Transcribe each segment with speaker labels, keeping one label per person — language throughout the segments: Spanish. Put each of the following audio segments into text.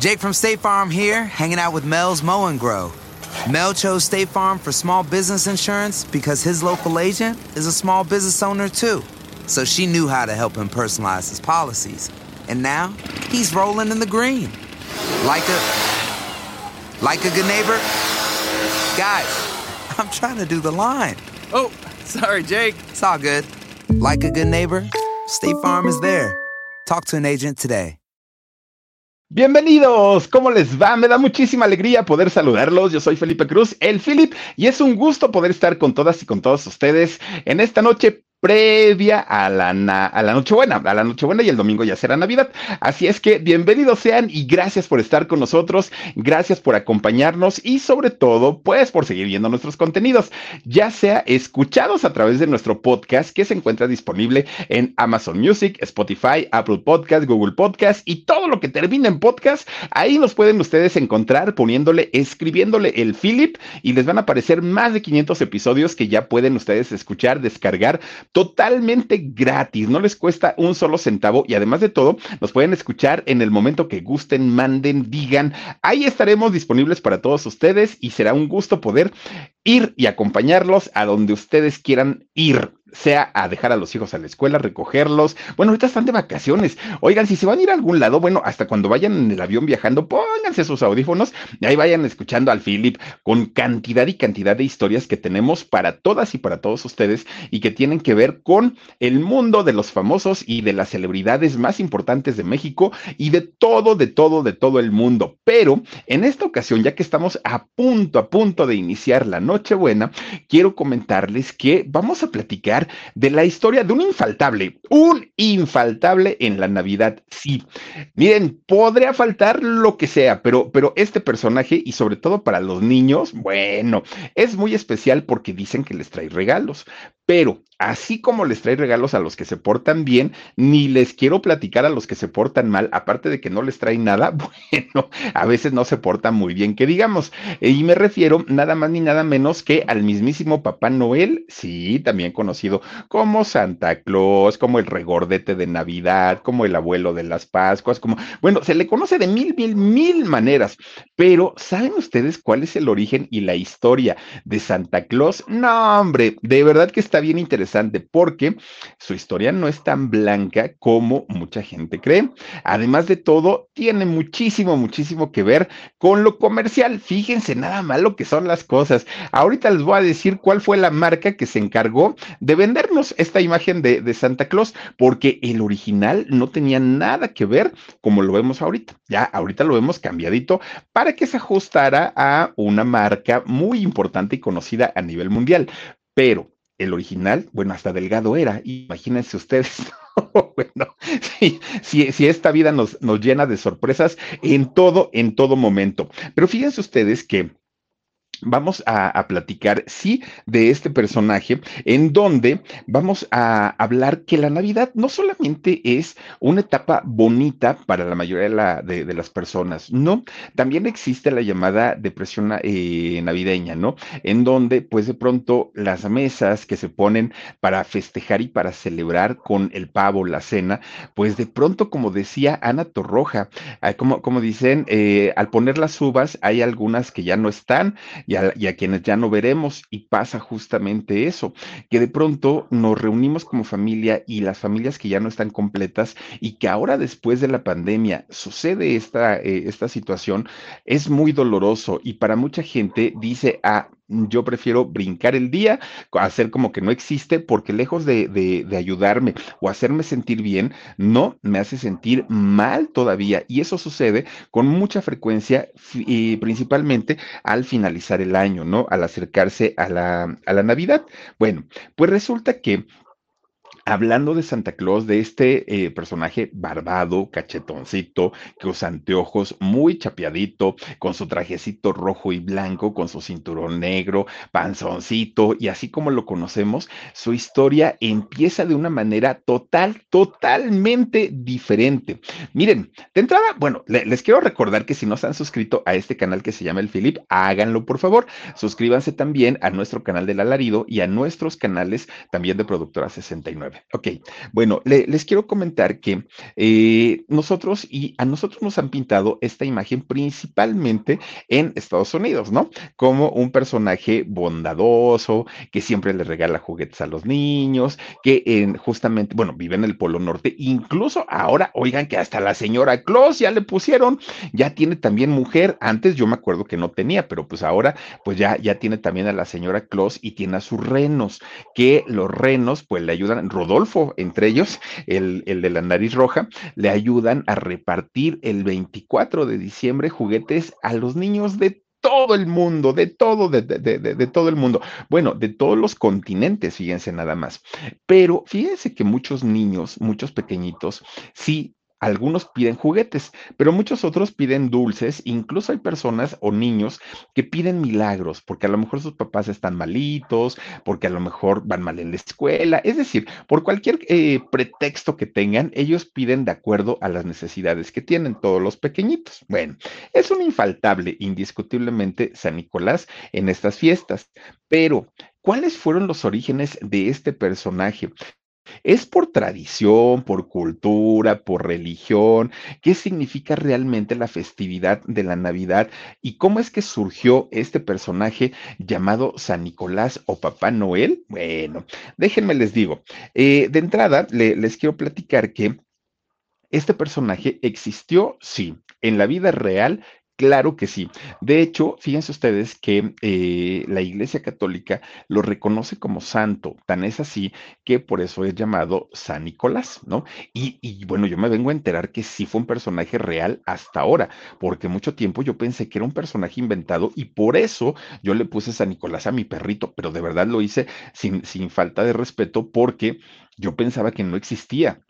Speaker 1: Jake from State Farm here, hanging out with Mel's Mow and Grow. Mel chose State Farm for small business insurance because his local agent is a small business owner too. So she knew how to help him personalize his policies. And now he's rolling in the green. Like a like a good neighbor. Guys, I'm trying to do the line.
Speaker 2: Oh, sorry, Jake.
Speaker 1: It's all good. Like a good neighbor, State Farm is there. Talk to an agent today.
Speaker 3: Bienvenidos, ¿cómo les va? Me da muchísima alegría poder saludarlos. Yo soy Felipe Cruz, el Philip, y es un gusto poder estar con todas y con todos ustedes en esta noche previa a la, a la Nochebuena, a la Nochebuena y el domingo ya será Navidad. Así es que bienvenidos sean y gracias por estar con nosotros, gracias por acompañarnos y sobre todo, pues por seguir viendo nuestros contenidos, ya sea escuchados a través de nuestro podcast que se encuentra disponible en Amazon Music, Spotify, Apple Podcast, Google Podcast y todo lo que termina en podcast, ahí nos pueden ustedes encontrar poniéndole, escribiéndole el Philip y les van a aparecer más de 500 episodios que ya pueden ustedes escuchar, descargar totalmente gratis, no les cuesta un solo centavo y además de todo, nos pueden escuchar en el momento que gusten, manden, digan, ahí estaremos disponibles para todos ustedes y será un gusto poder ir y acompañarlos a donde ustedes quieran ir sea a dejar a los hijos a la escuela, recogerlos. Bueno, ahorita están de vacaciones. Oigan, si se van a ir a algún lado, bueno, hasta cuando vayan en el avión viajando, pónganse sus audífonos y ahí vayan escuchando al Philip con cantidad y cantidad de historias que tenemos para todas y para todos ustedes y que tienen que ver con el mundo de los famosos y de las celebridades más importantes de México y de todo, de todo, de todo el mundo. Pero en esta ocasión, ya que estamos a punto, a punto de iniciar la Nochebuena, quiero comentarles que vamos a platicar de la historia de un infaltable, un infaltable en la Navidad. Sí, miren, podría faltar lo que sea, pero, pero este personaje y sobre todo para los niños, bueno, es muy especial porque dicen que les trae regalos, pero así como les trae regalos a los que se portan bien, ni les quiero platicar a los que se portan mal, aparte de que no les trae nada, bueno, a veces no se portan muy bien, que digamos. Y me refiero nada más ni nada menos que al mismísimo Papá Noel, sí, también conocido como Santa Claus, como el regordete de Navidad, como el abuelo de las Pascuas, como, bueno, se le conoce de mil, mil, mil maneras, pero ¿saben ustedes cuál es el origen y la historia de Santa Claus? No, hombre, de verdad que está bien interesante porque su historia no es tan blanca como mucha gente cree. Además de todo, tiene muchísimo, muchísimo que ver con lo comercial. Fíjense nada más lo que son las cosas. Ahorita les voy a decir cuál fue la marca que se encargó de vendernos esta imagen de, de Santa Claus, porque el original no tenía nada que ver como lo vemos ahorita. Ya ahorita lo vemos cambiadito para que se ajustara a una marca muy importante y conocida a nivel mundial. Pero el original, bueno, hasta delgado era, imagínense ustedes. bueno, si, esta vida nos, nos llena de sorpresas en todo, en todo momento. Pero fíjense ustedes que vamos a, platicar, sí, de este personaje, en donde vamos a hablar que la Navidad no solamente es una etapa bonita para la mayoría de, las personas, no, también existe la llamada depresión eh, navideña, ¿no? En donde, pues de pronto, las mesas que se ponen para festejar y para celebrar con el pavo, la cena, pues de pronto, como decía Ana Torroja, como, como dicen, eh, al poner las uvas, hay algunas que ya no están, y a, quienes ya no veremos. Y pasa justamente eso, que de pronto nos reunimos como familia y las familias que ya no están completas y que ahora después de la pandemia sucede esta, eh, esta situación, es muy doloroso y para mucha gente dice, ah, yo prefiero brincar el día, hacer como que no existe, porque lejos de, ayudarme o hacerme sentir bien, no me hace sentir mal todavía. Y eso sucede con mucha frecuencia, y principalmente al finalizar el año, ¿no? Al acercarse a la, a la Navidad. Bueno, pues resulta que hablando de Santa Claus, de este eh, personaje barbado, cachetoncito, que usa anteojos, muy chapeadito, con su trajecito rojo y blanco, con su cinturón negro, panzoncito, y así como lo conocemos, su historia empieza de una manera total, totalmente diferente. Miren, de entrada, bueno, les quiero recordar que si no se han suscrito a este canal que se llama El Filip, háganlo por favor. Suscríbanse también a nuestro canal del Alarido y a nuestros canales también de Productora 69. Ok, bueno, les quiero comentar que eh, nosotros y a nosotros nos han pintado esta imagen principalmente en Estados Unidos, ¿no? Como un personaje bondadoso, que siempre le regala juguetes a los niños, que en, justamente, bueno, vive en el Polo Norte, incluso ahora, oigan que hasta la señora Claus ya le pusieron, ya tiene también mujer, antes yo me acuerdo que no tenía, pero pues ahora, pues ya, ya tiene también a la señora Claus y tiene a sus renos, que los renos, pues le ayudan, Rodolfo, entre ellos, el, de la nariz roja, le ayudan a repartir el 24 de diciembre juguetes a los niños de todo el mundo, de todo, de, de, todo el mundo. Bueno, de todos los continentes, fíjense nada más. Pero fíjense que muchos niños, muchos pequeñitos, sí algunos piden juguetes, pero muchos otros piden dulces. Incluso hay personas o niños que piden milagros, porque a lo mejor sus papás están malitos, porque a lo mejor van mal en la escuela. Es decir, por cualquier eh, pretexto que tengan, ellos piden de acuerdo a las necesidades que tienen todos los pequeñitos. Bueno, es un infaltable, indiscutiblemente, San Nicolás en estas fiestas. Pero, ¿cuáles fueron los orígenes de este personaje? ¿Es por tradición, por cultura, por religión? ¿Qué significa realmente la festividad de la Navidad? ¿Y cómo es que surgió este personaje llamado San Nicolás o Papá Noel? Bueno, déjenme les digo. Eh, de entrada, les quiero platicar que este personaje existió, sí, en la vida real Claro que sí. De hecho, fíjense ustedes que eh, la Iglesia Católica lo reconoce como santo, tan es así que por eso es llamado San Nicolás, ¿no? Y, bueno, yo me vengo a enterar que sí fue un personaje real hasta ahora, porque mucho tiempo yo pensé que era un personaje inventado y por eso yo le puse San Nicolás a mi perrito, pero de verdad lo hice sin falta de respeto porque yo pensaba que no existía.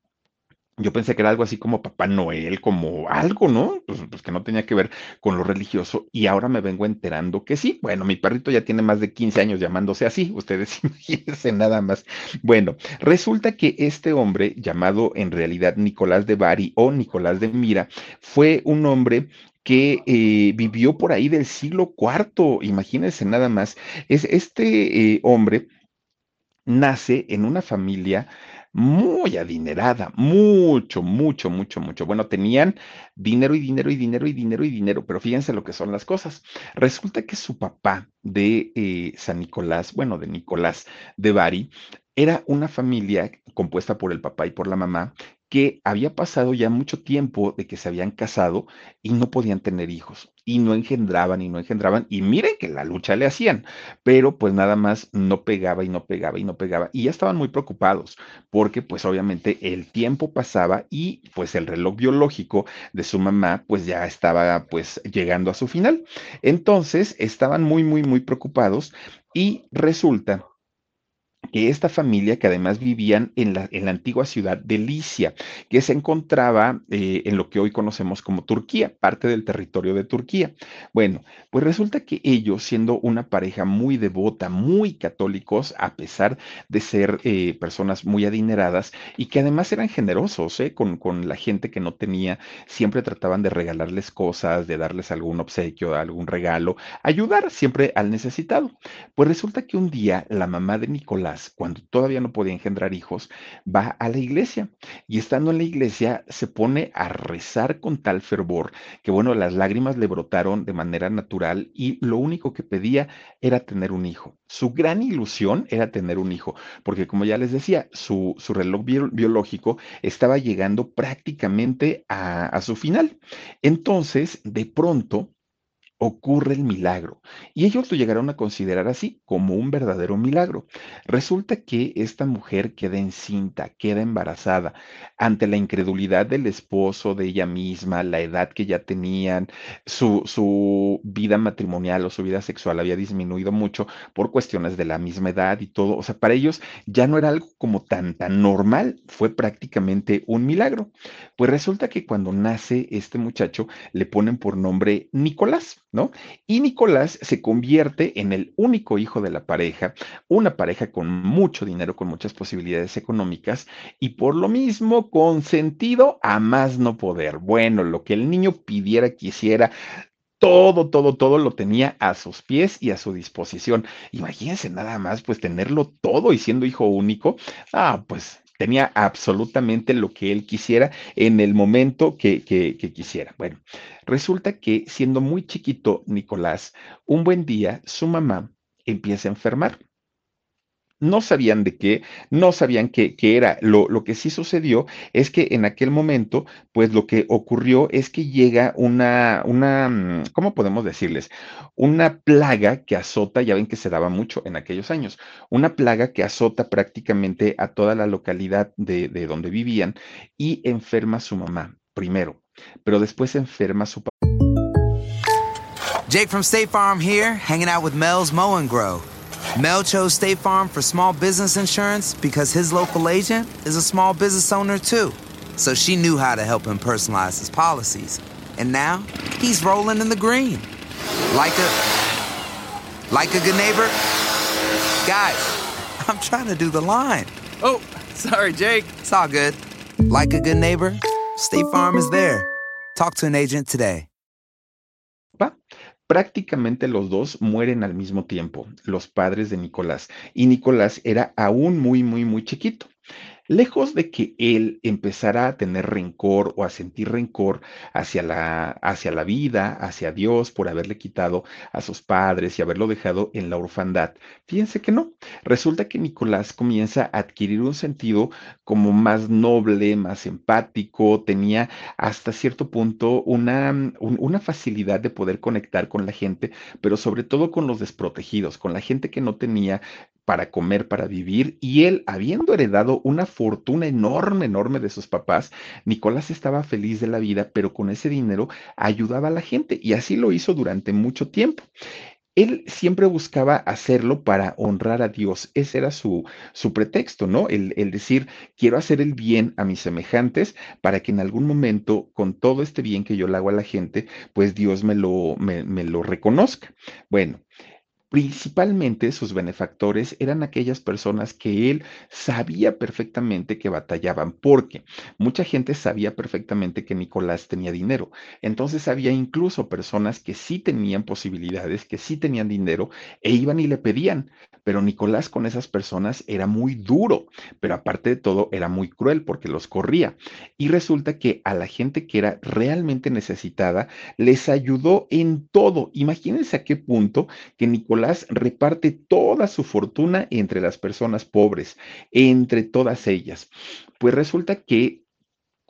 Speaker 3: Yo pensé que era algo así como Papá Noel, como algo, ¿no? Pues, pues, que no tenía que ver con lo religioso y ahora me vengo enterando que sí. Bueno, mi perrito ya tiene más de 15 años llamándose así, ustedes imagínense nada más. Bueno, resulta que este hombre llamado en realidad Nicolás de Bari o Nicolás de Mira fue un hombre que eh, vivió por ahí del siglo IV, imagínense nada más. Es este eh, hombre nace en una familia muy adinerada, mucho, mucho, mucho, mucho. Bueno, tenían dinero y dinero y dinero y dinero y dinero, pero fíjense lo que son las cosas. Resulta que su papá de eh, San Nicolás, bueno, de Nicolás de Bari, era una familia compuesta por el papá y por la mamá que había pasado ya mucho tiempo de que se habían casado y no podían tener hijos y no engendraban y no engendraban y miren que la lucha le hacían, pero pues nada más no pegaba y no pegaba y no pegaba y ya estaban muy preocupados porque pues obviamente el tiempo pasaba y pues el reloj biológico de su mamá pues ya estaba pues llegando a su final. Entonces estaban muy muy muy preocupados y resulta que esta familia, que además vivían en la, en la antigua ciudad de Licia, que se encontraba eh, en lo que hoy conocemos como Turquía, parte del territorio de Turquía. Bueno, pues resulta que ellos, siendo una pareja muy devota, muy católicos, a pesar de ser eh, personas muy adineradas y que además eran generosos eh, con, con la gente que no tenía, siempre trataban de regalarles cosas, de darles algún obsequio, algún regalo, ayudar siempre al necesitado. Pues resulta que un día la mamá de Nicolás, cuando todavía no podía engendrar hijos, va a la iglesia y estando en la iglesia se pone a rezar con tal fervor que, bueno, las lágrimas le brotaron de manera natural y lo único que pedía era tener un hijo. Su gran ilusión era tener un hijo, porque como ya les decía, su, reloj biológico estaba llegando prácticamente a, a su final. Entonces, de pronto, ocurre el milagro. Y ellos lo llegaron a considerar así, como un verdadero milagro. Resulta que esta mujer queda encinta, queda embarazada, ante la incredulidad del esposo, de ella misma, la edad que ya tenían, su, su vida matrimonial o su vida sexual había disminuido mucho por cuestiones de la misma edad y todo. O sea, para ellos ya no era algo como tan, tan normal, fue prácticamente un milagro. Pues resulta que cuando nace este muchacho, le ponen por nombre Nicolás. ¿No? Y Nicolás se convierte en el único hijo de la pareja, una pareja con mucho dinero, con muchas posibilidades económicas y por lo mismo consentido a más no poder. Bueno, lo que el niño pidiera, quisiera, todo, todo, todo lo tenía a sus pies y a su disposición. Imagínense nada más, pues tenerlo todo y siendo hijo único. Ah, pues tenía absolutamente lo que él quisiera en el momento que, que, quisiera. Bueno, resulta que siendo muy chiquito Nicolás, un buen día su mamá empieza a enfermar no sabían de qué, no sabían qué, era. Lo, lo, que sí sucedió es que en aquel momento, pues lo que ocurrió es que llega una, una, mm, ¿cómo podemos decirles? Una plaga que azota, ya ven que se daba mucho en aquellos años, una plaga que azota prácticamente a toda la localidad de, de donde vivían y enferma a su mamá primero, pero después enferma a su papá.
Speaker 1: Jake from State Farm here, hanging out with Mel's Mow. Mel chose State Farm for small business insurance because his local agent is a small business owner too. So she knew how to help him personalize his policies. And now he's rolling in the green. Like a like a good neighbor. Guys, I'm trying to do the line.
Speaker 2: Oh, sorry, Jake.
Speaker 1: It's all good. Like a good neighbor, State Farm is there. Talk to an agent today.
Speaker 3: Prácticamente los dos mueren al mismo tiempo, los padres de Nicolás. Y Nicolás era aún muy, muy, muy chiquito. Lejos de que él empezara a tener rencor o a sentir rencor hacia la, hacia la vida, hacia Dios, por haberle quitado a sus padres y haberlo dejado en la orfandad, fíjense que no. Resulta que Nicolás comienza a adquirir un sentido como más noble, más empático, tenía hasta cierto punto una, una facilidad de poder conectar con la gente, pero sobre todo con los desprotegidos, con la gente que no tenía para comer, para vivir, y él, habiendo heredado una fortuna enorme, enorme de sus papás, Nicolás estaba feliz de la vida, pero con ese dinero ayudaba a la gente, y así lo hizo durante mucho tiempo. Él siempre buscaba hacerlo para honrar a Dios. Ese era su, su pretexto, ¿no? El, decir, quiero hacer el bien a mis semejantes para que en algún momento, con todo este bien que yo le hago a la gente, pues Dios me lo, me lo reconozca. Bueno, Principalmente sus benefactores eran aquellas personas que él sabía perfectamente que batallaban, porque mucha gente sabía perfectamente que Nicolás tenía dinero. Entonces había incluso personas que sí tenían posibilidades, que sí tenían dinero e iban y le pedían. Pero Nicolás con esas personas era muy duro, pero aparte de todo era muy cruel porque los corría. Y resulta que a la gente que era realmente necesitada les ayudó en todo. Imagínense a qué punto que Nicolás reparte toda su fortuna entre las personas pobres, entre todas ellas. Pues resulta que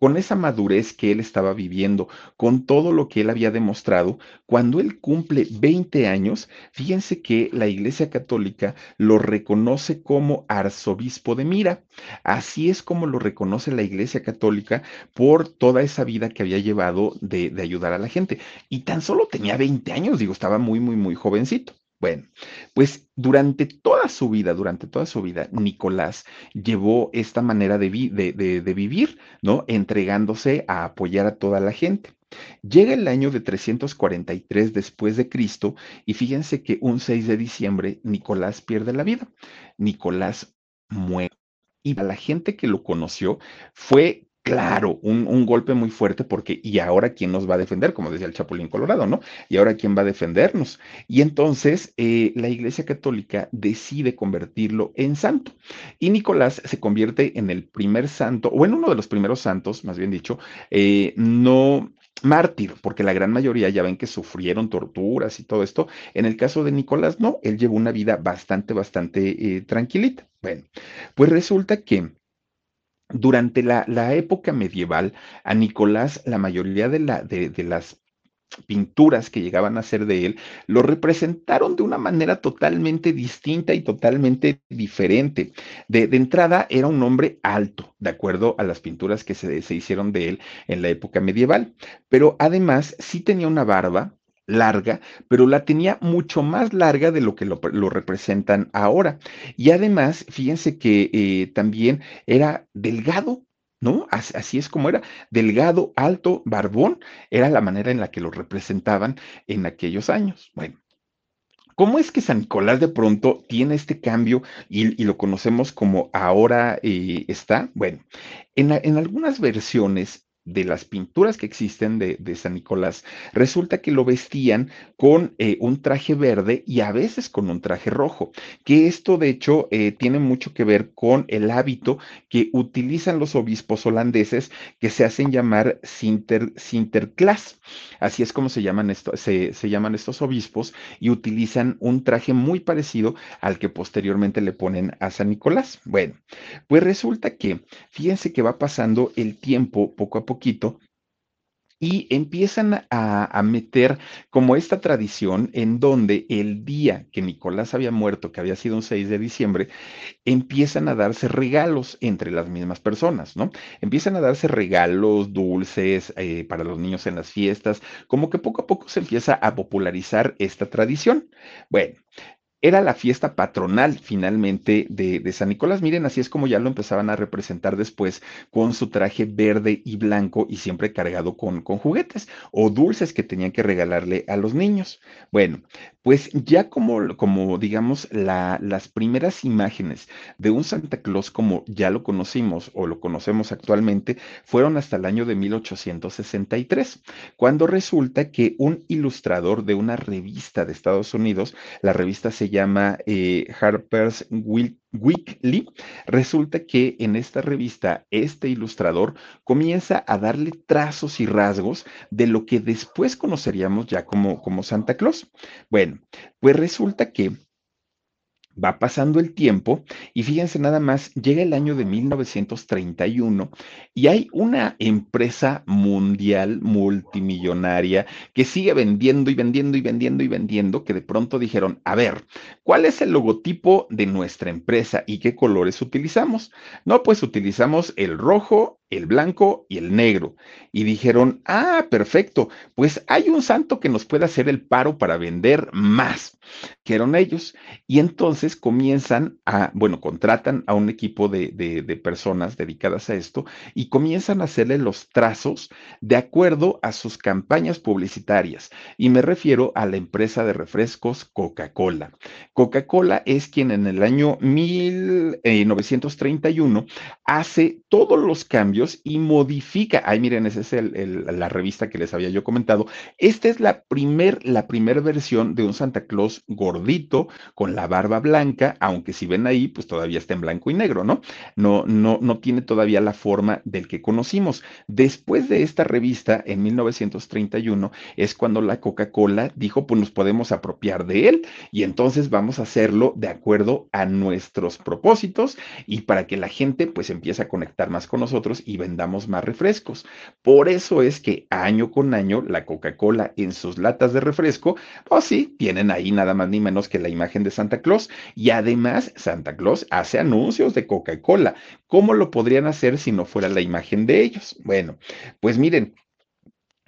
Speaker 3: con esa madurez que él estaba viviendo, con todo lo que él había demostrado, cuando él cumple 20 años, fíjense que la Iglesia Católica lo reconoce como arzobispo de Mira. Así es como lo reconoce la Iglesia Católica por toda esa vida que había llevado de, de ayudar a la gente. Y tan solo tenía 20 años, digo, estaba muy, muy, muy jovencito. Bueno, pues durante toda su vida, durante toda su vida, Nicolás llevó esta manera de, vivir, ¿no? Entregándose a apoyar a toda la gente. Llega el año de 343 después de Cristo y fíjense que un 6 de diciembre Nicolás pierde la vida. Nicolás muere. Y a la gente que lo conoció fue Claro, un, golpe muy fuerte porque, ¿y ahora quién nos va a defender? Como decía el Chapulín Colorado, ¿no? ¿Y ahora quién va a defendernos? Y entonces eh, la Iglesia Católica decide convertirlo en santo. Y Nicolás se convierte en el primer santo, o en uno de los primeros santos, más bien dicho, eh, no mártir, porque la gran mayoría ya ven que sufrieron torturas y todo esto. En el caso de Nicolás, no, él llevó una vida bastante, bastante eh, tranquilita. Bueno, pues resulta que durante la, época medieval, a Nicolás, la mayoría de, la, de, las pinturas que llegaban a ser de él, lo representaron de una manera totalmente distinta y totalmente diferente. De, entrada, era un hombre alto, de acuerdo a las pinturas que se, se hicieron de él en la época medieval, pero además sí tenía una barba, larga, pero la tenía mucho más larga de lo que lo, representan ahora. Y además, fíjense que eh, también era delgado, ¿no? Así, es como era, delgado, alto, barbón, era la manera en la que lo representaban en aquellos años. Bueno. ¿Cómo es que San Nicolás de pronto tiene este cambio y, lo conocemos como ahora eh, está? Bueno, en, en algunas versiones de las pinturas que existen de, San Nicolás, resulta que lo vestían con eh, un traje verde y a veces con un traje rojo, que esto de hecho eh, tiene mucho que ver con el hábito que utilizan los obispos holandeses que se hacen llamar Sinter, Sinterklaas. Así es como se llaman, esto, se, se llaman estos obispos y utilizan un traje muy parecido al que posteriormente le ponen a San Nicolás. Bueno, pues resulta que, fíjense que va pasando el tiempo poco a poquito y empiezan a, meter como esta tradición en donde el día que Nicolás había muerto, que había sido un 6 de diciembre, empiezan a darse regalos entre las mismas personas, ¿no? Empiezan a darse regalos, dulces eh, para los niños en las fiestas, como que poco a poco se empieza a popularizar esta tradición. Bueno, era la fiesta patronal finalmente de, San Nicolás. Miren, así es como ya lo empezaban a representar después con su traje verde y blanco y siempre cargado con, con juguetes o dulces que tenían que regalarle a los niños. Bueno, pues ya como, como digamos, las primeras imágenes de un Santa Claus como ya lo conocimos o lo conocemos actualmente fueron hasta el año de 1863, cuando resulta que un ilustrador de una revista de Estados Unidos, la revista se llama eh, Harper's Weekly, resulta que en esta revista este ilustrador comienza a darle trazos y rasgos de lo que después conoceríamos ya como, como Santa Claus. Bueno, pues resulta que va pasando el tiempo y fíjense nada más, llega el año de 1931 y hay una empresa mundial multimillonaria que sigue vendiendo y vendiendo y vendiendo y vendiendo que de pronto dijeron, a ver, ¿cuál es el logotipo de nuestra empresa y qué colores utilizamos? No, pues utilizamos el rojo, el blanco y el negro. Y dijeron, ah, perfecto, pues hay un santo que nos puede hacer el paro para vender más, que eran ellos. Y entonces comienzan a, bueno, contratan a un equipo de, de, personas dedicadas a esto y comienzan a hacerle los trazos de acuerdo a sus campañas publicitarias. Y me refiero a la empresa de refrescos Coca-Cola. Coca-Cola es quien en el año 1931 hace todos los cambios y modifica. Ay, miren, esa es la revista que les había yo comentado. Esta es la primer, la versión de un Santa Claus gordito con la barba blanca, aunque si ven ahí, pues todavía está en blanco y negro, ¿no? No, no, no tiene todavía la forma del que conocimos. Después de esta revista, en 1931, es cuando la Coca-Cola dijo, pues nos podemos apropiar de él y entonces vamos a hacerlo de acuerdo a nuestros propósitos y para que la gente pues empiece a conectar más con nosotros y vendamos más refrescos. Por eso es que año con año la Coca-Cola en sus latas de refresco, pues sí, tienen ahí nada más ni menos que la imagen de Santa Claus. Y además Santa Claus hace anuncios de Coca-Cola. ¿Cómo lo podrían hacer si no fuera la imagen de ellos? Bueno, pues miren,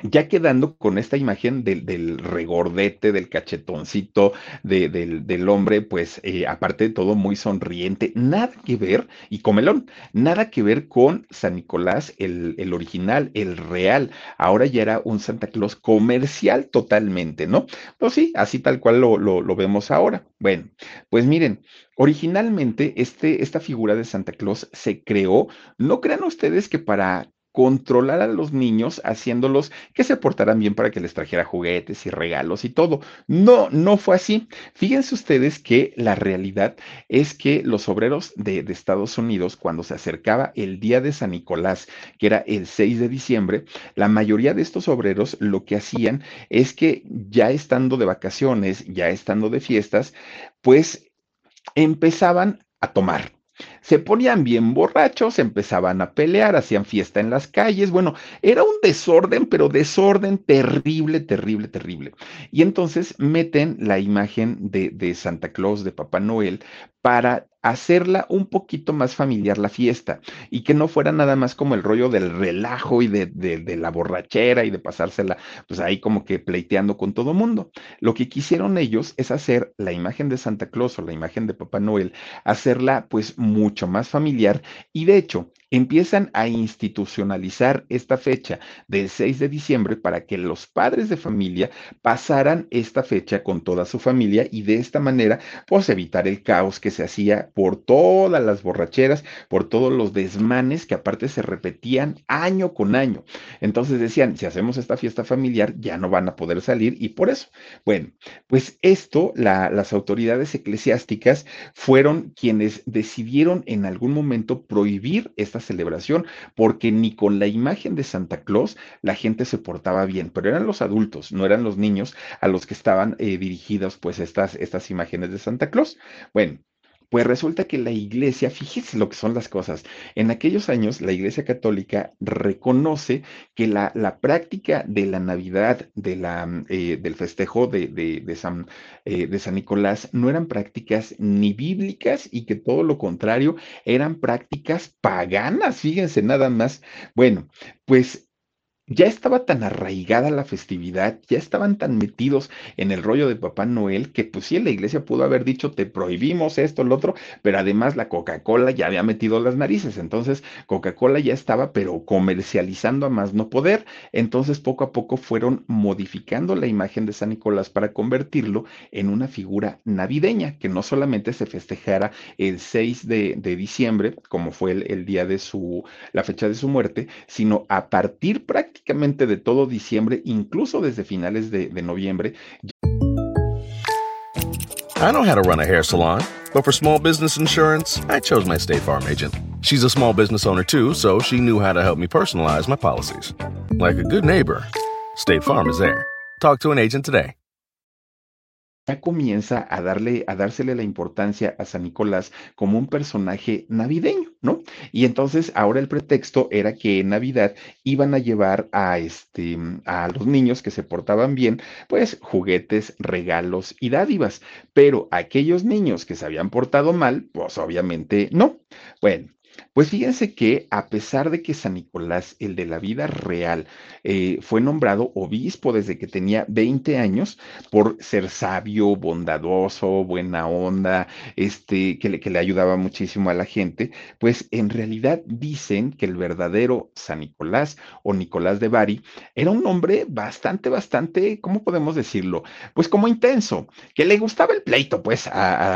Speaker 3: ya quedando con esta imagen del, regordete, del cachetoncito, del, hombre, pues eh, aparte de todo muy sonriente, nada que ver, y comelón, nada que ver con San Nicolás, el, original, el real. Ahora ya era un Santa Claus comercial totalmente, ¿no? Pues sí, así tal cual lo, lo vemos ahora. Bueno, pues miren, originalmente este, esta figura de Santa Claus se creó, no crean ustedes que para controlar a los niños haciéndolos que se portaran bien para que les trajera juguetes y regalos y todo. No, no fue así. Fíjense ustedes que la realidad es que los obreros de, Estados Unidos, cuando se acercaba el día de San Nicolás, que era el 6 de diciembre, la mayoría de estos obreros lo que hacían es que ya estando de vacaciones, ya estando de fiestas, pues empezaban a tomar se ponían bien borrachos, empezaban a pelear, hacían fiesta en las calles, bueno, era un desorden, pero desorden terrible, terrible, terrible. Y entonces meten la imagen de, Santa Claus, de Papá Noel, para hacerla un poquito más familiar la fiesta y que no fuera nada más como el rollo del relajo y de, la borrachera y de pasársela pues ahí como que pleiteando con todo mundo. Lo que quisieron ellos es hacer la imagen de Santa Claus o la imagen de Papá Noel, hacerla pues mucho más familiar y de hecho empiezan a institucionalizar esta fecha del 6 de diciembre para que los padres de familia pasaran esta fecha con toda su familia y de esta manera pues evitar el caos que se hacía por todas las borracheras, por todos los desmanes que aparte se repetían año con año. Entonces decían, si hacemos esta fiesta familiar ya no van a poder salir y por eso, bueno, pues esto la, las autoridades eclesiásticas fueron quienes decidieron en algún momento prohibir esta celebración, porque ni con la imagen de Santa Claus la gente se portaba bien, pero eran los adultos, no eran los niños a los que estaban eh, dirigidas pues estas, estas imágenes de Santa Claus. Bueno, pues resulta que la iglesia, fíjese lo que son las cosas, en aquellos años la iglesia católica reconoce que la, la práctica de la Navidad, de la, eh, del festejo de, de, de, San, eh, de San Nicolás, no eran prácticas ni bíblicas y que todo lo contrario eran prácticas paganas, fíjense nada más. Bueno, pues ya estaba tan arraigada la festividad, ya estaban tan metidos en el rollo de Papá Noel que pues sí, la iglesia pudo haber dicho te prohibimos esto, lo otro, pero además la Coca-Cola ya había metido las narices, entonces Coca-Cola ya estaba pero comercializando a más no poder, entonces poco a poco fueron modificando la imagen de San Nicolás para convertirlo en una figura navideña, que no solamente se festejara el 6 de, diciembre, como fue el, el día de su, la fecha de su muerte, sino a partir prácticamente prácticamente de todo diciembre, incluso desde finales de, de noviembre.
Speaker 4: I know how to run a hair salon, but for small business insurance, I chose my State Farm agent. She's a small business owner too, so she knew how to help me personalize my policies. Like a good neighbor, State Farm is there. Talk to an agent today.
Speaker 3: Ya comienza a darle, a dársele la importancia a San Nicolás como un personaje navideño, ¿no? Y entonces ahora el pretexto era que en Navidad iban a llevar a este, a los niños que se portaban bien, pues juguetes, regalos y dádivas, pero aquellos niños que se habían portado mal, pues obviamente no. Bueno, pues fíjense que a pesar de que San Nicolás, el de la vida real, eh, fue nombrado obispo desde que tenía 20 años por ser sabio, bondadoso, buena onda, este, que le, que le ayudaba muchísimo a la gente, pues en realidad dicen que el verdadero San Nicolás o Nicolás de Bari era un hombre bastante, bastante, ¿cómo podemos decirlo? Pues como intenso, que le gustaba el pleito, pues, a,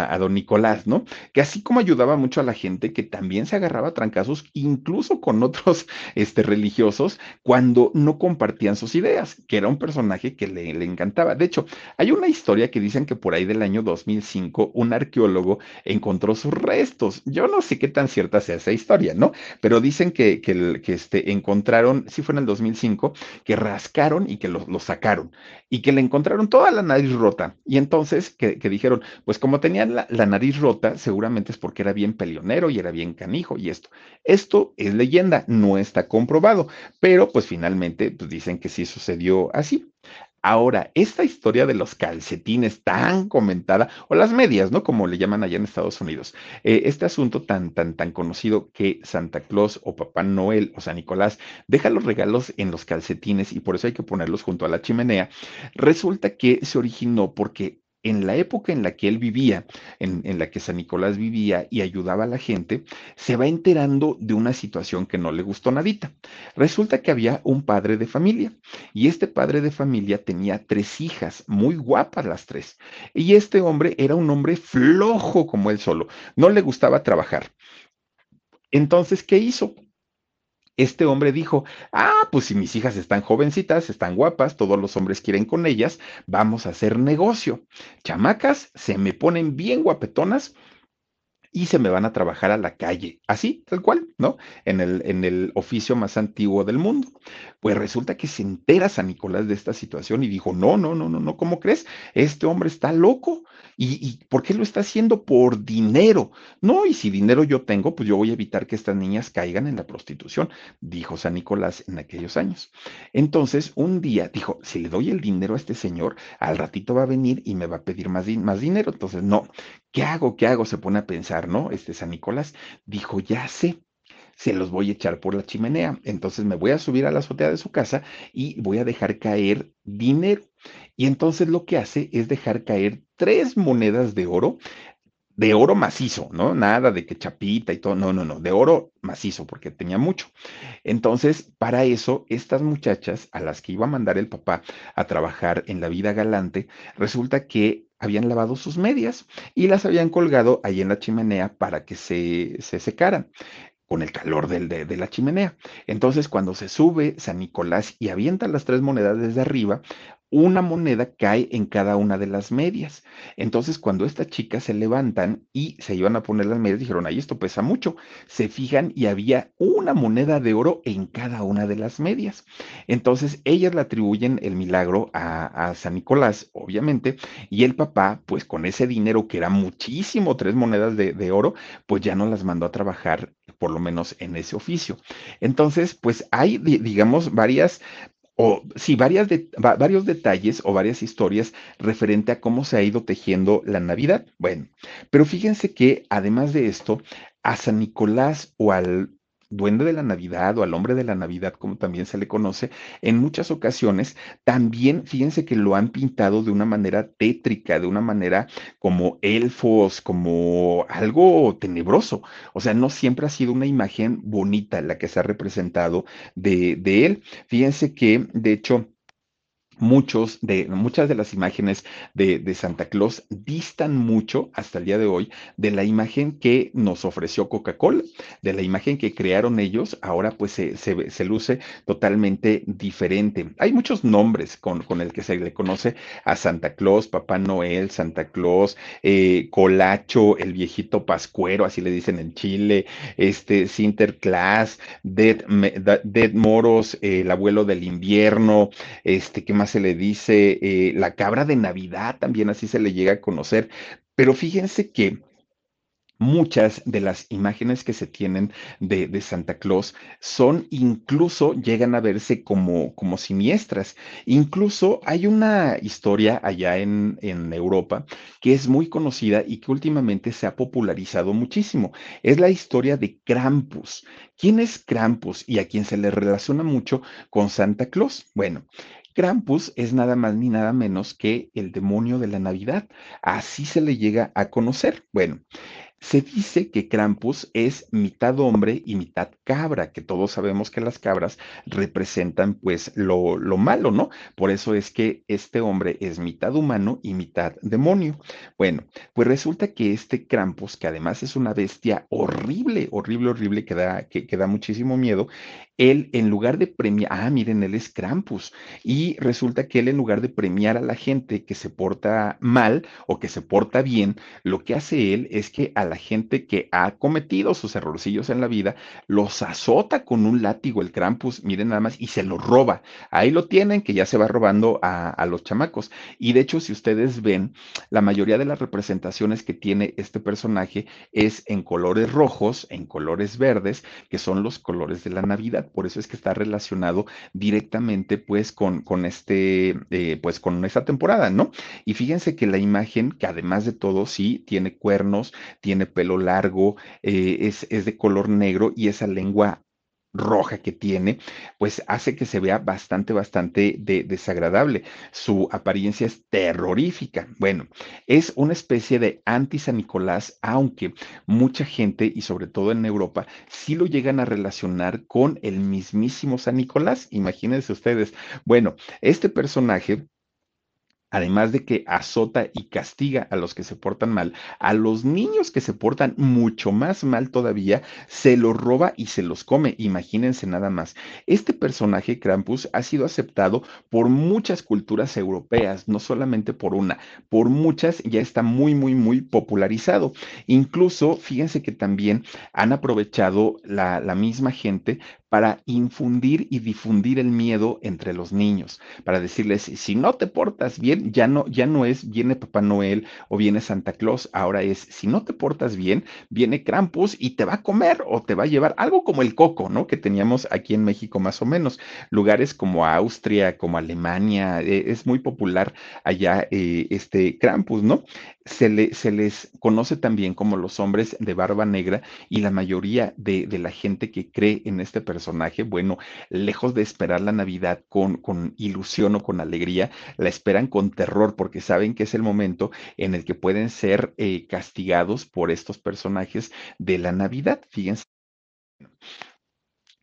Speaker 3: a, a don Nicolás, ¿no? Que así como ayudaba mucho a la gente, que también se agarraba trancazos incluso con otros este, religiosos cuando no compartían sus ideas, que era un personaje que le, le, encantaba. De hecho, hay una historia que dicen que por ahí del año 2005 un arqueólogo encontró sus restos. Yo no sé qué tan cierta sea esa historia, ¿no? Pero dicen que, que, que este, encontraron, si sí fue en el 2005, que rascaron y que lo, sacaron y que le encontraron toda la nariz rota. Y entonces que, dijeron, pues como tenía la, la nariz rota, seguramente es porque era bien peleonero y era bien canijo y esto. Esto es leyenda, no está comprobado, pero pues finalmente pues dicen que sí sucedió así. Ahora, esta historia de los calcetines tan comentada, o las medias, ¿no? Como le llaman allá en Estados Unidos, eh, este asunto tan, tan, tan conocido que Santa Claus o Papá Noel o San Nicolás deja los regalos en los calcetines y por eso hay que ponerlos junto a la chimenea, resulta que se originó porque en la época en la que él vivía, en, la que San Nicolás vivía y ayudaba a la gente, se va enterando de una situación que no le gustó nadita. Resulta que había un padre de familia y este padre de familia tenía tres hijas, muy guapas las tres. Y este hombre era un hombre flojo como él solo, no le gustaba trabajar. Entonces, ¿qué hizo? Este hombre dijo, ah, pues si mis hijas están jovencitas, están guapas, todos los hombres quieren con ellas, vamos a hacer negocio. Chamacas, se me ponen bien guapetonas y se me van a trabajar a la calle, así, tal cual, ¿no? En el, en el oficio más antiguo del mundo. Pues resulta que se entera San Nicolás de esta situación y dijo, no, no, no, no, no, ¿cómo crees? Este hombre está loco. ¿Y, ¿Y por qué lo está haciendo? Por dinero. No, y si dinero yo tengo, pues yo voy a evitar que estas niñas caigan en la prostitución, dijo San Nicolás en aquellos años. Entonces, un día dijo, si le doy el dinero a este señor, al ratito va a venir y me va a pedir más, más dinero. Entonces, no, ¿qué hago? ¿Qué hago? Se pone a pensar, ¿no? Este San Nicolás dijo, ya sé, se los voy a echar por la chimenea. Entonces me voy a subir a la azotea de su casa y voy a dejar caer dinero. Y entonces lo que hace es dejar caer tres monedas de oro de oro macizo, ¿no? Nada de que chapita y todo, no, no, no, de oro macizo, porque tenía mucho. Entonces, para eso, estas muchachas a las que iba a mandar el papá a trabajar en la vida galante, resulta que habían lavado sus medias y las habían colgado ahí en la chimenea para que se, se secaran con el calor del, de, de, la chimenea. Entonces, cuando se sube San Nicolás y avienta las tres monedas desde arriba, una moneda cae en cada una de las medias. Entonces, cuando estas chicas se levantan y se iban a poner las medias, dijeron, ay, esto pesa mucho. Se fijan y había una moneda de oro en cada una de las medias. Entonces, ellas le atribuyen el milagro a, a San Nicolás, obviamente, y el papá, pues con ese dinero que era muchísimo, tres monedas de, de oro, pues ya no las mandó a trabajar, por lo menos en ese oficio. Entonces, pues hay, digamos, varias o sí, varios detalles o varias historias referente a cómo se ha ido tejiendo la Navidad. Bueno, pero fíjense que además de esto, a San Nicolás o al duende de la Navidad o al hombre de la Navidad, como también se le conoce, en muchas ocasiones también, fíjense que lo han pintado de una manera tétrica, de una manera como elfos, como algo tenebroso. O sea, no siempre ha sido una imagen bonita la que se ha representado de, de él. Fíjense que, de hecho, muchos de, muchas de las imágenes de, de, Santa Claus distan mucho hasta el día de hoy de la imagen que nos ofreció Coca-Cola, de la imagen que crearon ellos, ahora pues se, se, luce totalmente diferente. Hay muchos nombres con, con, el que se le conoce a Santa Claus, Papá Noel, Santa Claus, eh, Colacho, el viejito Pascuero, así le dicen en Chile, este Sinterklaas, Dead, Dead Moros, el abuelo del invierno, este, ¿qué más? Se le dice eh, la cabra de Navidad, también así se le llega a conocer. Pero fíjense que muchas de las imágenes que se tienen de, Santa Claus son incluso, llegan a verse como, como siniestras. Incluso hay una historia allá en, en Europa que es muy conocida y que últimamente se ha popularizado muchísimo. Es la historia de Krampus. ¿Quién es Krampus y a quién se le relaciona mucho con Santa Claus? Bueno, Krampus es nada más ni nada menos que el demonio de la Navidad. Así se le llega a conocer. Bueno, se dice que Krampus es mitad hombre y mitad cabra, que todos sabemos que las cabras representan pues lo, lo, malo, ¿no? Por eso es que este hombre es mitad humano y mitad demonio. Bueno, pues resulta que este Krampus, que además es una bestia horrible, horrible, horrible, que da, que, que da muchísimo miedo, él en lugar de premiar, ah, miren, él es Krampus, y resulta que él en lugar de premiar a la gente que se porta mal o que se porta bien, lo que hace él es que a la gente que ha cometido sus errorcillos en la vida, los azota con un látigo el Krampus, miren nada más, y se lo roba. Ahí lo tienen, que ya se va robando a, a los chamacos. Y de hecho, si ustedes ven, la mayoría de las representaciones que tiene este personaje es en colores rojos, en colores verdes, que son los colores de la Navidad por eso es que está relacionado directamente pues con, con este, eh, pues con esta temporada, ¿no? Y fíjense que la imagen, que además de todo, sí, tiene cuernos, tiene pelo largo, eh, es, es de color negro y esa lengua roja que tiene, pues hace que se vea bastante, bastante de, desagradable. Su apariencia es terrorífica. Bueno, es una especie de anti-San Nicolás, aunque mucha gente, y sobre todo en Europa, sí lo llegan a relacionar con el mismísimo San Nicolás. Imagínense ustedes. Bueno, este personaje además de que azota y castiga a los que se portan mal, a los niños que se portan mucho más mal todavía, se los roba y se los come. Imagínense nada más. Este personaje, Krampus, ha sido aceptado por muchas culturas europeas, no solamente por una, por muchas ya está muy, muy, muy popularizado. Incluso, fíjense que también han aprovechado la, la misma gente para infundir y difundir el miedo entre los niños, para decirles, si no te portas bien, ya no, ya no es viene Papá Noel o viene Santa Claus, ahora es, si no te portas bien, viene Krampus y te va a comer o te va a llevar algo como el coco, ¿no? Que teníamos aquí en México más o menos, lugares como Austria, como Alemania, eh, es muy popular allá eh, este Krampus, ¿no? Se, le, se, les conoce también como los hombres de barba negra y la mayoría de, de la gente que cree en este personaje personaje, bueno, lejos de esperar la Navidad con, ilusión o con alegría, la esperan con terror porque saben que es el momento en el que pueden ser eh, castigados por estos personajes de la Navidad. Fíjense.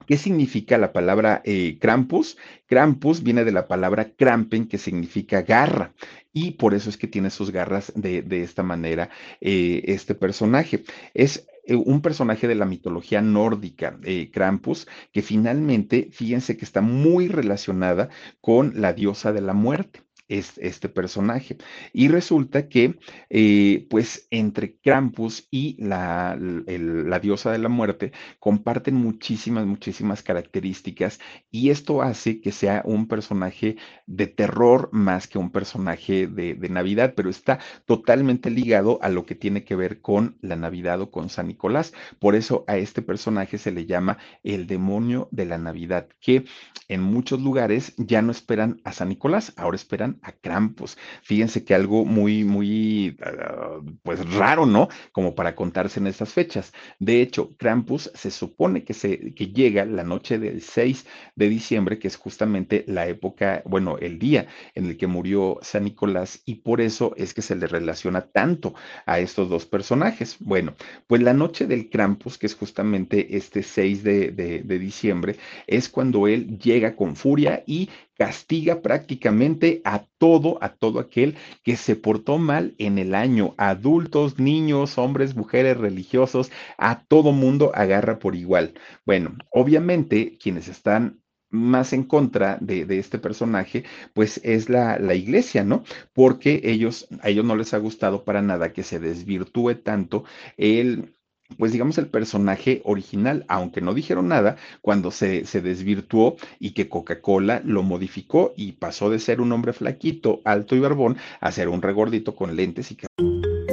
Speaker 3: ¿Qué significa la palabra eh, Krampus? Krampus viene de la palabra Krampen, que significa garra, y por eso es que tiene sus garras de, de esta manera eh, este personaje. Es eh, un personaje de la mitología nórdica, eh, Krampus, que finalmente, fíjense que está muy relacionada con la diosa de la muerte este personaje. Y resulta que, eh, pues, entre Krampus y la, la, diosa de la muerte comparten muchísimas, muchísimas características y esto hace que sea un personaje de terror más que un personaje de, de Navidad, pero está totalmente ligado a lo que tiene que ver con la Navidad o con San Nicolás. Por eso a este personaje se le llama el demonio de la Navidad, que en muchos lugares ya no esperan a San Nicolás, ahora esperan a Krampus. Fíjense que algo muy, muy, ah, pues raro, ¿no? Como para contarse en estas fechas. De hecho, Krampus se supone que, se, que llega la noche del 6 de diciembre, que es justamente la época, bueno, el día en el que murió San Nicolás, y por eso es que se le relaciona tanto a estos dos personajes. Bueno, pues la noche del Krampus, que es justamente este 6 de, de diciembre, es cuando él llega con furia y castiga prácticamente a todo, a todo aquel que se portó mal en el año, adultos, niños, hombres, mujeres, religiosos, a todo mundo agarra por igual. Bueno, obviamente quienes están más en contra de, este personaje, pues es la, la, iglesia, ¿no? Porque ellos, a ellos no les ha gustado para nada que se desvirtúe tanto el pues digamos, el personaje original, aunque no dijeron nada, cuando se, se desvirtuó y que Coca-Cola lo modificó y pasó de ser un hombre flaquito, alto y barbón a ser un regordito con lentes y.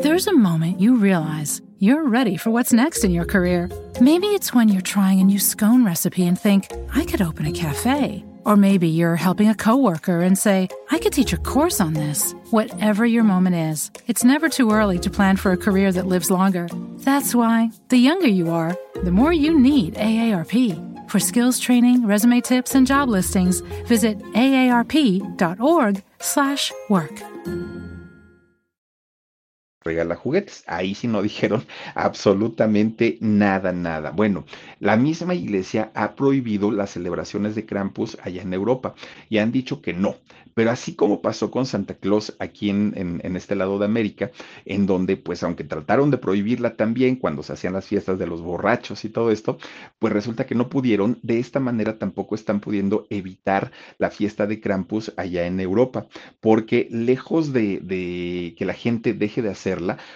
Speaker 5: There's a moment you realize you're ready for what's next in your career. Maybe it's when you're trying a new scone recipe and think, I could open a cafe. Or maybe you're helping a coworker and say, I could teach a course on this. Whatever your moment is, it's never too early to plan for a career that lives longer. That's why, the younger you are, the more you need AARP. For skills training, resume tips, and job listings, visit aarp.org/work.
Speaker 3: regala juguetes. Ahí sí no dijeron absolutamente nada, nada. Bueno, la misma iglesia ha prohibido las celebraciones de Krampus allá en Europa y han dicho que no. Pero así como pasó con Santa Claus aquí en, en, este lado de América, en donde pues aunque trataron de prohibirla también cuando se hacían las fiestas de los borrachos y todo esto, pues resulta que no pudieron, de esta manera tampoco están pudiendo evitar la fiesta de Krampus allá en Europa, porque lejos de, de que la gente deje de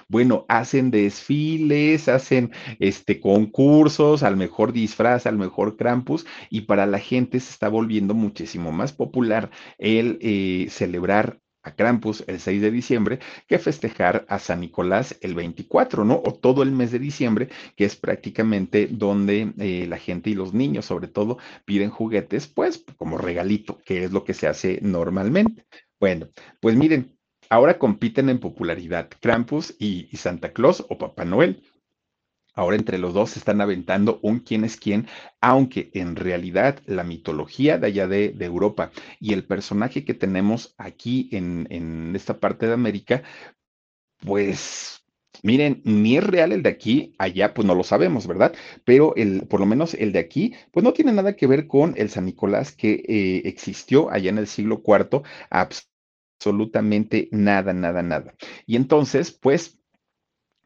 Speaker 3: bueno, hacen desfiles, hacen este concursos, al mejor disfraz, al mejor Krampus, y para la gente se está volviendo muchísimo más popular el eh, celebrar a Krampus el 6 de diciembre que festejar a San Nicolás el 24, ¿no? O todo el mes de diciembre, que es prácticamente donde eh, la gente y los niños, sobre todo, piden juguetes, pues como regalito, que es lo que se hace normalmente. Bueno, pues miren, ahora compiten en popularidad Krampus y, Santa Claus o Papá Noel. Ahora entre los dos se están aventando un quién es quién, aunque en realidad la mitología de allá de, Europa y el personaje que tenemos aquí en, en esta parte de América, pues Miren, ni es real el de aquí, allá pues no lo sabemos, ¿verdad? Pero el, por lo menos el de aquí, pues no tiene nada que ver con el San Nicolás que eh, existió allá en el siglo IV, absolutamente nada, nada, nada. Y entonces, pues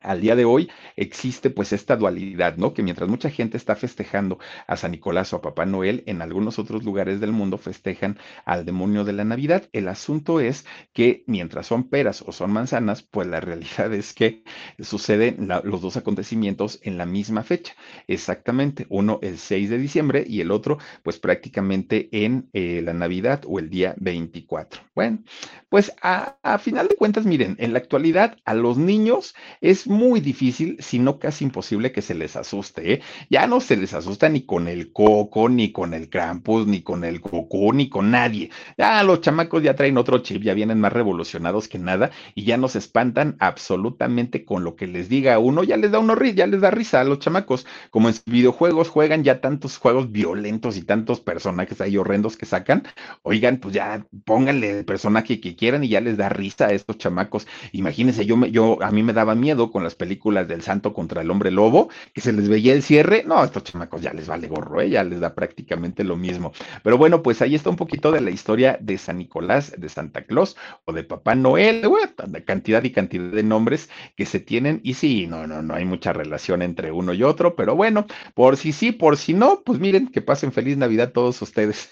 Speaker 3: al día de hoy existe pues esta dualidad, ¿no? Que mientras mucha gente está festejando a San Nicolás o a Papá Noel, en algunos otros lugares del mundo festejan al demonio de la Navidad. El asunto es que mientras son peras o son manzanas, pues la realidad es que suceden los dos acontecimientos en la misma fecha, exactamente, uno el 6 de diciembre y el otro pues prácticamente en eh, la Navidad o el día 24. Bueno, pues a, a final de cuentas, miren, en la actualidad a los niños es muy difícil, si no casi imposible, que se les asuste. ¿eh? Ya no se les asusta ni con el coco, ni con el Krampus, ni con el coco, ni con nadie. Ya los chamacos ya traen otro chip, ya vienen más revolucionados que nada y ya no se espantan absolutamente con lo que les diga uno. Ya les da uno ya les da risa a los chamacos. Como en videojuegos juegan ya tantos juegos violentos y tantos personajes ahí horrendos que sacan. Oigan, pues ya pónganle el personaje que quieran y ya les da risa a estos chamacos. Imagínense, yo, me, yo a mí me daba miedo con las películas del santo contra el hombre lobo, que se les veía el cierre, no, estos chamacos ya les vale gorro, ¿eh? ya les da prácticamente lo mismo. Pero bueno, pues ahí está un poquito de la historia de San Nicolás, de Santa Claus o de Papá Noel, bueno, cantidad y cantidad de nombres que se tienen y sí, no, no, no hay mucha relación entre uno y otro, pero bueno, por si sí, por si no, pues miren, que pasen feliz Navidad todos ustedes.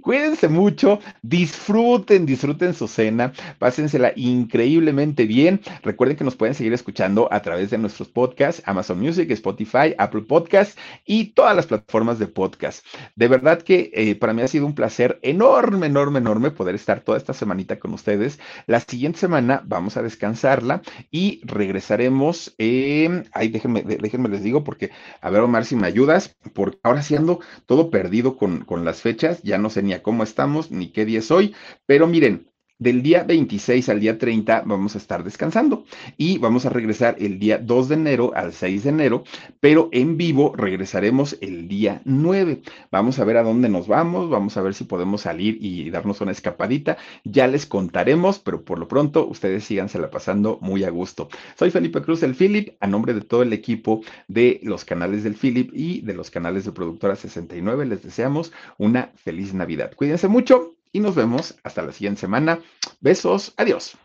Speaker 3: Cuídense mucho, disfruten, disfruten su cena, pásensela increíblemente bien. Recuerden que nos pueden seguir escuchando a través de nuestros podcasts, Amazon Music, Spotify, Apple Podcasts y todas las plataformas de podcast. De verdad que eh, para mí ha sido un placer enorme, enorme, enorme poder estar toda esta semanita con ustedes. La siguiente semana vamos a descansarla y regresaremos. Eh, ay, déjenme, déjenme les digo porque, a ver, Omar, si me ayudas, porque ahora siendo todo perdido con, con las fechas, ya no sé ni a cómo estamos, ni qué día es hoy, pero miren, del día 26 al día 30 vamos a estar descansando y vamos a regresar el día 2 de enero al 6 de enero, pero en vivo regresaremos el día 9. Vamos a ver a dónde nos vamos, vamos a ver si podemos salir y darnos una escapadita. Ya les contaremos, pero por lo pronto ustedes sígansela pasando muy a gusto. Soy Felipe Cruz del Philip, a nombre de todo el equipo de los canales del Philip y de los canales de Productora 69, les deseamos una feliz Navidad. Cuídense mucho y nos vemos hasta la siguiente semana. Besos, adiós.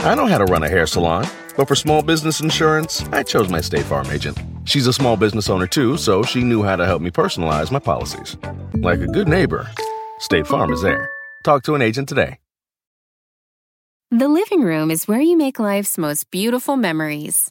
Speaker 4: I know how to run a hair salon, but for small business insurance, I chose my State Farm agent. She's a small business owner too, so she knew how to help me personalize my policies. Like a good neighbor, State Farm is there. Talk to an agent today.
Speaker 6: The living room is where you make life's most beautiful memories.